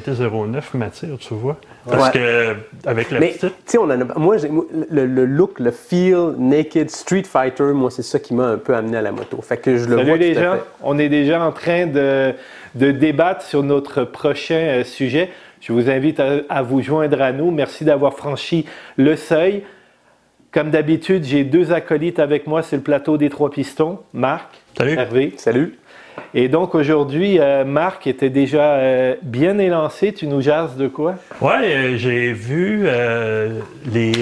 MT-09 m'attire, tu vois? Parce que, avec la Mais, petite. tu sais, on en a, moi, le, le look, le feel, naked, Street Fighter, moi, c'est ça qui m'a un peu amené à la moto. Fait que je le Salut vois les tout à gens, fait. on est déjà en train de, de débattre sur notre prochain euh, sujet. Je vous invite à, à vous joindre à nous. Merci d'avoir franchi le seuil. Comme d'habitude, j'ai deux acolytes avec moi sur le plateau des Trois Pistons, Marc, Salut. Hervé. Salut. Et donc aujourd'hui, euh, Marc était déjà euh, bien élancé. Tu nous jases de quoi? Ouais, euh, j'ai vu les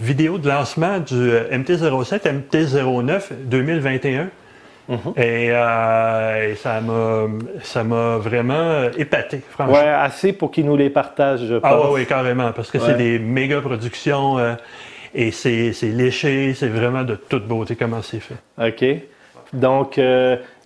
vidéos de lancement du euh, MT-07, MT-09 2021. Et, et ça m'a ça m'a vraiment épaté, franchement. Ouais, assez pour qu'il nous les partage, je pense. Ah oui, oui, carrément, parce que Ouais. c'est des méga productions et c'est léché, c'est vraiment de toute beauté comment c'est fait. OK. Donc,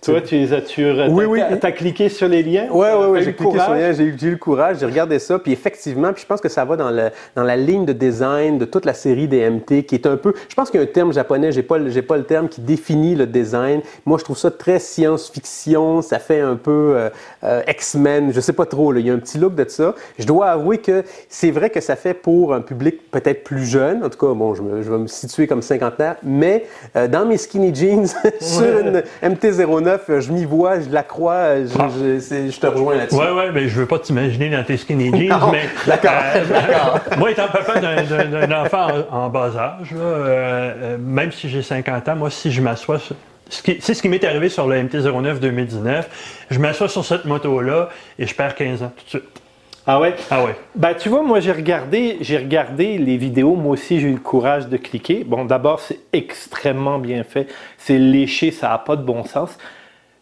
toi, tu les as-tu... Oui, oui. t'as- cliqué sur les liens? Ouais, ouais, T'as ouais, eu j'ai cliqué sur j'ai eu le courage, j'ai regardé ça, puis effectivement, puis je pense que ça va dans, le, dans la ligne de design de toute la série des MT, qui est un peu, je pense qu'il y a un terme japonais, j'ai pas, j'ai pas le terme qui définit le design. Moi, je trouve ça très science-fiction, ça fait un peu euh, euh, X-Men, je sais pas trop, là, il y a un petit look de ça. Je dois avouer que c'est vrai que ça fait pour un public peut-être plus jeune, en tout cas, bon, je, me- je vais me situer comme cinquantenaire, mais euh, dans mes skinny jeans, sur une MT-09, je m'y vois, je la crois, je, Ah. je- c'est- je te rejoins là-dessus. Ouais, ouais, mais je veux pas t'imaginer dans tes skinny jeans, Non, mais d'accord, euh, moi étant papa d'un- enfant en, en bas âge, là, euh, euh, même si j'ai 50 ans, moi si je m'assois c'est ce qui m'est arrivé sur le MT-09 2019. Je m'assois sur cette moto-là et je perds 15 ans tout de suite. Ah ouais? Ah ouais. Ben, tu vois, moi, j'ai regardé, j'ai regardé les vidéos. Moi aussi, j'ai eu le courage de cliquer. Bon, d'abord, c'est extrêmement bien fait. C'est léché, ça n'a pas de bon sens.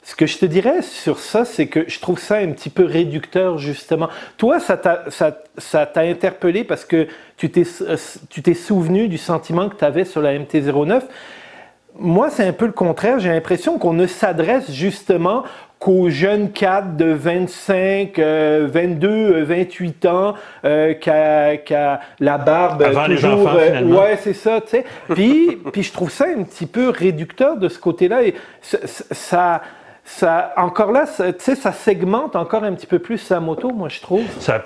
Ce que je te dirais sur ça, c'est que je trouve ça un petit peu réducteur, justement. Toi, ça t'a, ça, ça t'a interpellé parce que tu t'es, euh, tu t'es souvenu du sentiment que tu avais sur la MT-09. Moi, c'est un peu le contraire. J'ai l'impression qu'on ne s'adresse justement qu'aux jeunes cadres de 25, euh, 22, euh, 28 ans, euh, qui a, qui a la barbe euh, Avant les toujours. enfants, finalement. ouais, c'est ça, tu sais. Puis, puis je trouve ça un petit peu réducteur de ce côté-là. Et ça, ça, encore là, tu sais, ça segmente encore un petit peu plus sa moto, moi, je trouve. Ça.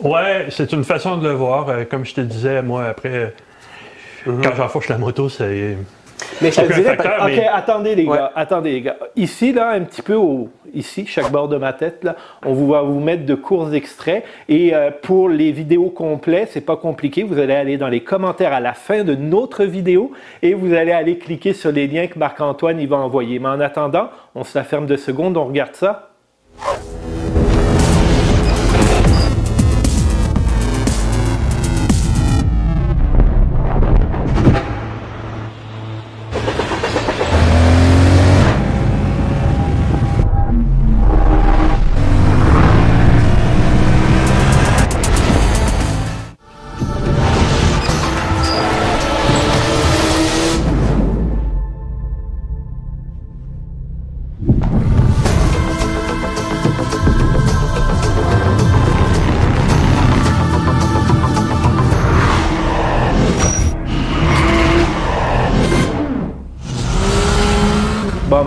Ouais, c'est une façon de le voir. Euh, Comme je te disais, moi, après, euh, quand j'enfourche la moto, c'est. Mais je te Aucun dirais, facteur. OK, mais- attendez les gars, attendez les gars. Ici, là, un petit peu au, ici, chaque bord de ma tête, là, on va vous mettre de courts extraits. Et euh, pour les vidéos complètes, c'est pas compliqué. Vous allez aller dans les commentaires à la fin de notre vidéo et vous allez aller cliquer sur les liens que Marc-Antoine il va envoyer. Mais en attendant, on se la ferme deux secondes, on regarde ça.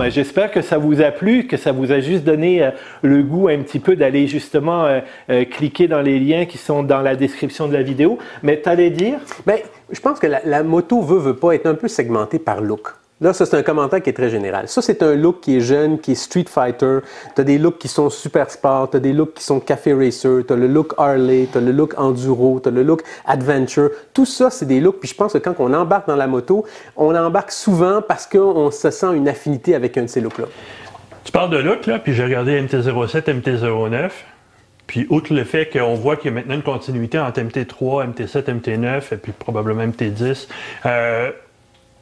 Ben, j'espère que ça vous a plu, que ça vous a juste donné euh, le goût un petit peu d'aller justement euh, euh, cliquer dans les liens qui sont dans la description de la vidéo. Mais t'allais dire? Ben, je pense que la, la moto veut, veut pas être un peu segmentée par look. Là, ça, c'est un commentaire qui est très général. Ça, c'est un look qui est jeune, qui est Street Fighter. Tu as des looks qui sont super sport, tu as des looks qui sont café racer, tu as le look Harley, tu as le look enduro, tu as le look adventure. Tout ça, c'est des looks. Puis je pense que quand on embarque dans la moto, on embarque souvent parce qu'on se sent une affinité avec un de ces looks-là. Tu parles de look, là, puis j'ai regardé MT-07, MT-09. Puis, outre le fait qu'on voit qu'il y a maintenant une continuité entre MT3, MT7, MT9 et puis probablement MT10, euh,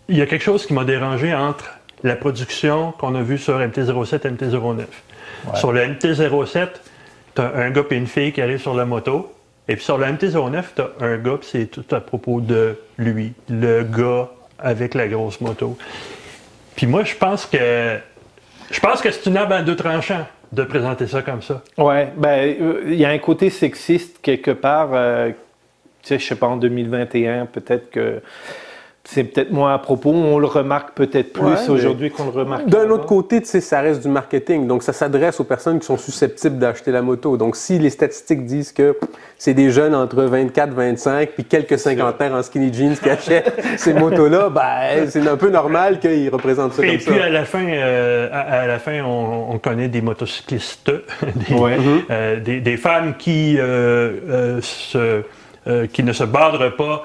il y a quelque chose qui m'a dérangé entre la production qu'on a vue sur MT-07 et MT-09. Sur le MT-07, tu as un gars et une fille qui arrivent sur la moto. Et puis sur le MT-09, tu as un gars, c'est tout à propos de lui, le gars avec la grosse moto. Puis moi, je pense que je pense que c'est une arme à deux tranchants de présenter ça comme ça. Ouais, ben, euh, il y a un côté sexiste quelque part. euh, tu sais, je sais pas, en 2021, peut-être que c'est peut-être moins à propos. On le remarque peut-être plus Ouais, aujourd'hui qu'on le remarque. D'un autre côté, tu sais, ça reste du marketing. Donc, ça s'adresse aux personnes qui sont susceptibles d'acheter la moto. Donc, si les statistiques disent que c'est des jeunes entre 24 25 puis quelques cinquantaires en skinny jeans qui achètent ces motos-là, ben, c'est un peu normal qu'ils représentent ça Et comme puis ça. à la fin, euh, à, à la fin, on, on connaît des motocyclistes, des, Ouais. euh, des, des femmes qui, euh, euh, se- euh, qui ne se badrent pas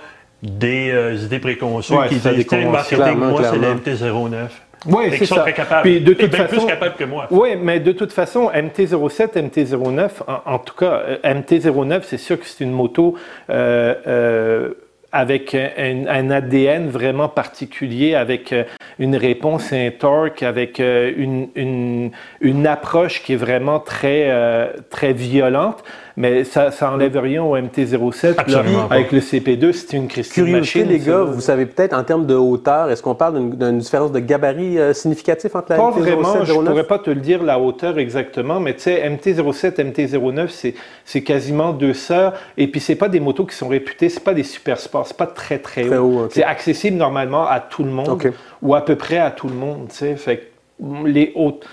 des euh, idées préconçues, Ouais, qui disent le marketing, moi, c'est le MT-09. Oui, c'est ça. très capables. Puis de Et toute bien façon, plus capables que moi. Oui, mais de toute façon, MT-07, MT-09, en, en tout cas, euh, MT-09, c'est sûr que c'est une moto euh, euh, avec un, un ADN vraiment particulier, avec euh, une réponse et un torque, avec euh, une, une, une approche qui est vraiment très, euh, très violente. Mais ça, ça enlève rien au MT-07. là. Absolument pas. Avec le CP2, c'est une Christine Curiosité, machine. les gars, vous savez peut-être en termes de hauteur, est-ce qu'on parle d'une- différence de gabarit euh, significatif entre la Pas MT-07 vraiment, je 09? pourrais pas te le dire la hauteur exactement, mais tu sais, MT-07, MT-09, c'est, c'est quasiment deux sœurs. Et puis, c'est pas des motos qui sont réputées, c'est pas des super sports, c'est pas très très, Très haut. C'est accessible normalement à tout le monde, ou à peu près à tout le monde, tu sais. Fait que les hautes.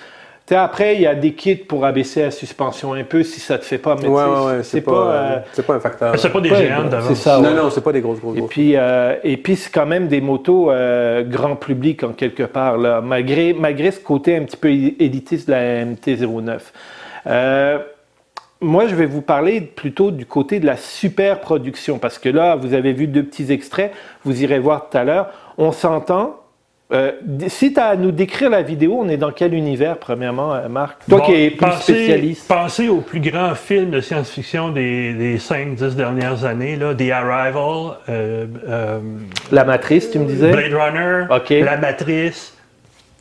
Tu sais, après, il y a des kits pour abaisser la suspension un peu si ça te fait pas, mais Ouais, ouais, ouais, c'est pas, euh, c'est pas un facteur. C'est pas des Ouais, géantes c'est ça. non, ouais. non, c'est pas des grosses, grosses, Et grosses. puis, euh, et puis c'est quand même des motos euh, grand public en quelque part, là, malgré, malgré ce côté un petit peu élitiste de la MT-09. Euh, moi, je vais vous parler plutôt du côté de la super production, parce que là, vous avez vu deux petits extraits, vous irez voir tout à l'heure. On s'entend. Euh, si tu as à nous décrire la vidéo, on est dans quel univers, premièrement, euh, Marc? Toi Bon, qui es plus pensez- spécialiste. Pensez au plus grand film de science-fiction des, des 5-10 dernières années, là, The Arrival, euh, euh, La matrice, tu me disais? Blade Runner, Ok. La Matrice.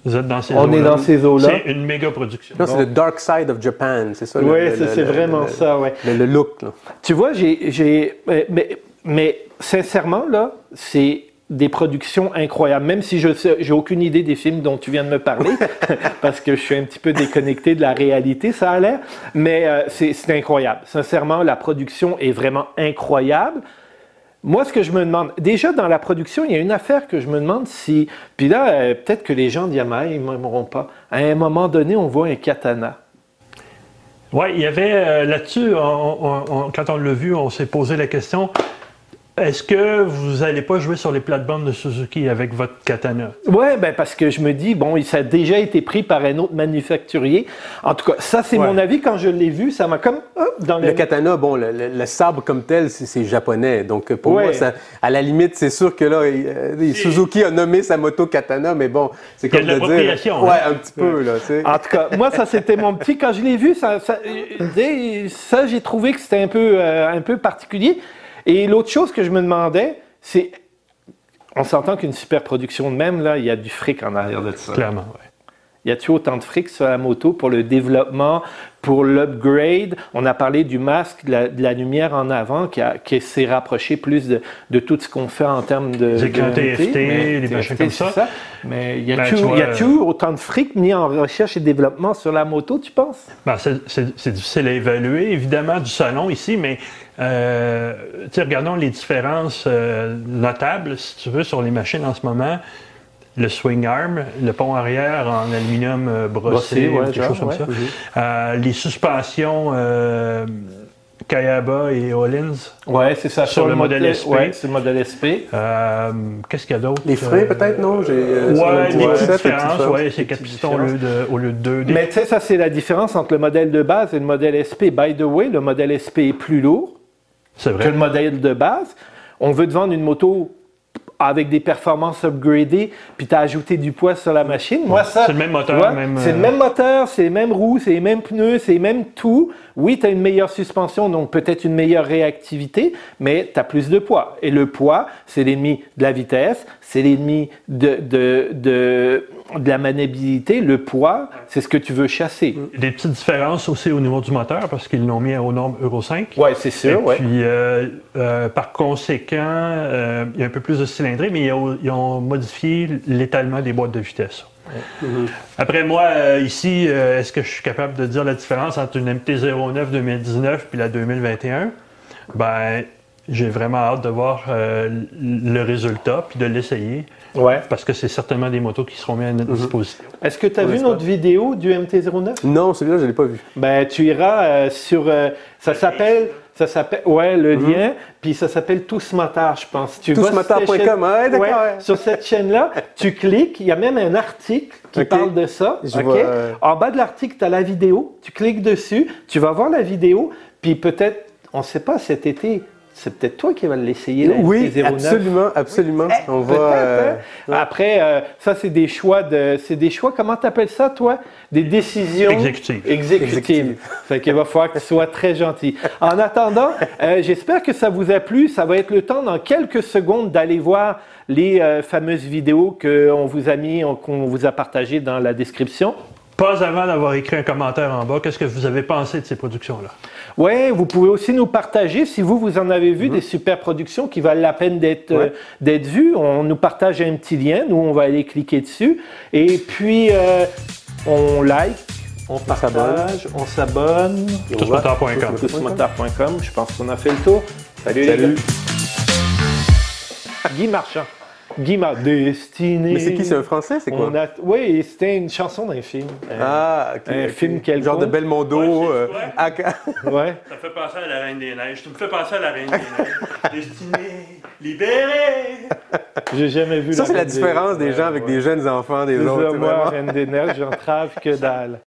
Vous êtes dans ces On est eaux-là. dans ces eaux-là. C'est une méga production. Non, c'est le Dark Side of Japan, c'est ça? Oui, c'est vraiment le- ça, ouais. Le, le look, là. Tu vois, j'ai, j'ai, mais, mais, mais sincèrement, là, c'est des productions incroyables. Même si je j'ai aucune idée des films dont tu viens de me parler, parce que je suis un petit peu déconnecté de la réalité, ça a l'air. Mais euh, c'est, c'est incroyable. Sincèrement, la production est vraiment incroyable. Moi, ce que je me demande, déjà dans la production, il y a une affaire que je me demande si, puis là, euh, peut-être que les gens de Yamaha, ils m'aimeront pas. À un moment donné, on voit un katana. Oui, il y avait euh, là-dessus, quand on l'a vu, on s'est posé la question est-ce que vous n'allez pas jouer sur les plates-bandes de Suzuki avec votre katana? Ouais, ben parce que je me dis, bon, ça a déjà été pris par un autre manufacturier. En tout cas, ça, c'est Ouais. mon avis. Quand je l'ai vu, ça m'a comme, dans le... Le katana, bon, le, le- le sabre comme tel, c'est c'est japonais. Donc, pour Ouais. moi, ça, à la limite, c'est sûr que là, il- euh, Suzuki a nommé sa moto katana, mais bon, c'est comme de de dire. l'appropriation, Ouais, hein. un petit peu, là, tu sais. En tout cas, moi, ça, c'était mon petit. Quand je l'ai vu, ça, ça, euh, des- ça, j'ai trouvé que c'était un peu, euh, un peu particulier. Et l'autre chose que je me demandais, c'est. On s'entend qu'une super production de même, là, il y a du fric en arrière de ça. Clairement, oui. Y a-t-il autant de fric sur la moto pour le développement, pour l'upgrade? On a parlé du masque, de la, de la lumière en avant qui, s'est rapproché plus de, de tout ce qu'on fait en termes de. Les de TFT, mais les machins comme c'est ça. Mais y Ben, vois, y a-tu autant de fric mis en recherche et développement sur la moto, tu penses? Ben, c'est- difficile à évaluer, évidemment, du salon ici, mais euh, regardons les différences euh, notables, si tu veux, sur les machines en ce moment. Le swing arm, le pont arrière en aluminium euh, brossé, Brossé, ouais, quelque genre, chose comme ouais. ça. Euh, les suspensions euh, Kayaba et Hollins. Ouais, c'est ça. Sur le modèle SP. Ouais, c'est le modèle SP. Euh, Qu'est-ce qu'il y a d'autre? Les freins, peut-être, non? Euh, le les 17, petites différences, ouais, c'est 4 petites pistons au lieu de, au lieu de 2. Mais tu sais, ça, c'est la différence entre le modèle de base et le modèle SP. By the way, le modèle SP est plus lourd. Que le modèle de base. On veut te vendre une moto avec des performances upgradées, puis tu as ajouté du poids sur la machine. Moi, ça. C'est le même moteur, même, C'est le euh, même moteur, c'est les mêmes roues, c'est les mêmes pneus, c'est les mêmes tout. Oui, tu as une meilleure suspension, donc peut-être une meilleure réactivité, mais tu as plus de poids. Et le poids, c'est l'ennemi de la vitesse, c'est l'ennemi de, de, de, de la maniabilité. Le poids, c'est ce que tu veux chasser. Des petites différences aussi au niveau du moteur parce qu'ils l'ont mis aux normes Euro 5. Ouais, c'est Et sûr, ouais. puis, euh, euh, par conséquent, euh, il y a un peu plus de cylindrée, mais ils ont, ils ont modifié l'étalement des boîtes de vitesse. Après moi, euh, ici, euh, est-ce que je suis capable de dire la différence entre une MT-09 2019 puis la 2021? Ben, J'ai vraiment hâte de voir euh, le résultat puis de l'essayer Ouais. parce que c'est certainement des motos qui seront mises à notre disposition. Est-ce que tu as On vu notre vidéo du MT-09? Non, celui-là, je ne l'ai pas vu. Ben, tu iras euh, sur. euh, ça s'appelle. Ça s'appelle. Ouais, le lien. Puis ça s'appelle Tous Motards, je pense. Tu chaîne- ouais, d'accord, ouais. Sur cette chaîne-là, tu cliques. Il y a même un article qui parle de ça. Je vois, En bas de l'article, tu as la vidéo. Tu cliques dessus. Tu vas voir la vidéo. Puis peut-être, on ne sait pas, cet été, c'est peut-être toi qui vas l'essayer. Oui, MT-09. absolument, absolument. Eh, On va. euh, hein? Après, euh, ça, c'est des choix de. C'est des choix, comment tu appelles ça, toi? Des décisions Exécutive. exécutives. Exécutives. Fait qu'il va falloir que tu sois très gentil. En attendant, euh, j'espère que ça vous a plu. Ça va être le temps, dans quelques secondes, d'aller voir les euh, fameuses vidéos qu'on vous a mis, qu'on vous a partagées dans la description. Pas avant d'avoir écrit un commentaire en bas, qu'est-ce que vous avez pensé de ces productions-là? Ouais, vous pouvez aussi nous partager si vous, vous en avez vu des super productions qui valent la peine d'être euh, Ouais. d'être vues. On nous partage un petit lien, nous on va aller cliquer dessus. Et puis euh, on like, on partage, on s'abonne. Tousmotards.com, je pense qu'on a fait le tour. Salut, les Salut. gars. Guy Marchand. Guy Mar Destiné. Mais c'est qui, c'est un français, c'est quoi? A... Oui, c'était une chanson d'un film. Euh, Ah, ok. Un film quelconque. Genre de Belmondo. Ouais, euh, ouais. Ça fait penser à la Reine des Neiges. Tu me fais penser à la Reine des Neiges. Destinée, libérée. J'ai jamais vu Ça, c'est la des- différence des Ouais, gens avec ouais. des jeunes enfants, des autres. moi, Reine des Neiges, j'entrave que dalle.